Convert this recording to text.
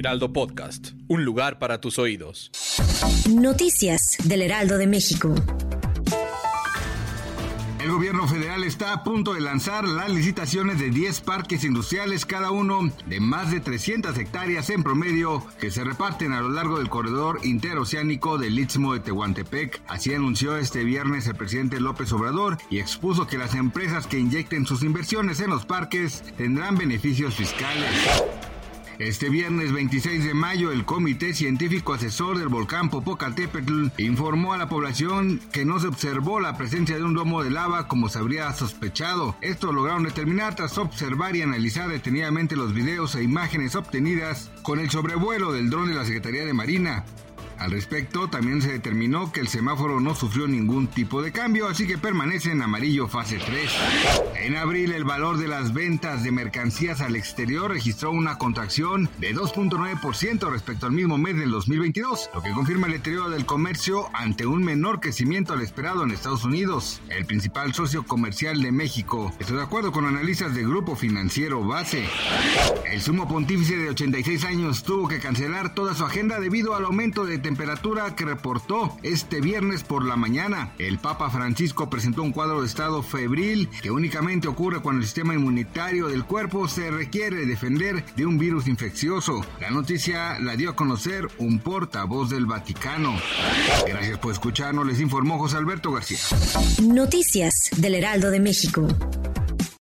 Heraldo Podcast. Un lugar para tus oídos. Noticias del Heraldo de México. El gobierno federal está a punto de lanzar las licitaciones de 10 parques industriales, cada uno de más de 300 hectáreas en promedio, que se reparten a lo largo del corredor interoceánico del Istmo de Tehuantepec. Así anunció este viernes el presidente López Obrador y expuso que las empresas que inyecten sus inversiones en los parques tendrán beneficios fiscales. Este viernes 26 de mayo, el Comité Científico Asesor del Volcán Popocatépetl informó a la población que no se observó la presencia de un domo de lava como se habría sospechado. Esto lograron determinar tras observar y analizar detenidamente los videos e imágenes obtenidas con el sobrevuelo del dron de la Secretaría de Marina. Al respecto, también se determinó que el semáforo no sufrió ningún tipo de cambio, así que permanece en amarillo fase 3. En abril, el valor de las ventas de mercancías al exterior registró una contracción de 2.9% respecto al mismo mes del 2022, lo que confirma el deterioro del comercio ante un menor crecimiento al esperado en Estados Unidos, el principal socio comercial de México. Estoy de acuerdo con analistas del grupo financiero Base. El sumo pontífice de 86 años tuvo que cancelar toda su agenda debido al aumento de temperatura que reportó este viernes por la mañana. El Papa Francisco presentó un cuadro de estado febril que únicamente ocurre cuando el sistema inmunitario del cuerpo se requiere defender de un virus infeccioso. La noticia la dio a conocer un portavoz del Vaticano. Gracias por escucharnos, les informó José Alberto García. Noticias del Heraldo de México.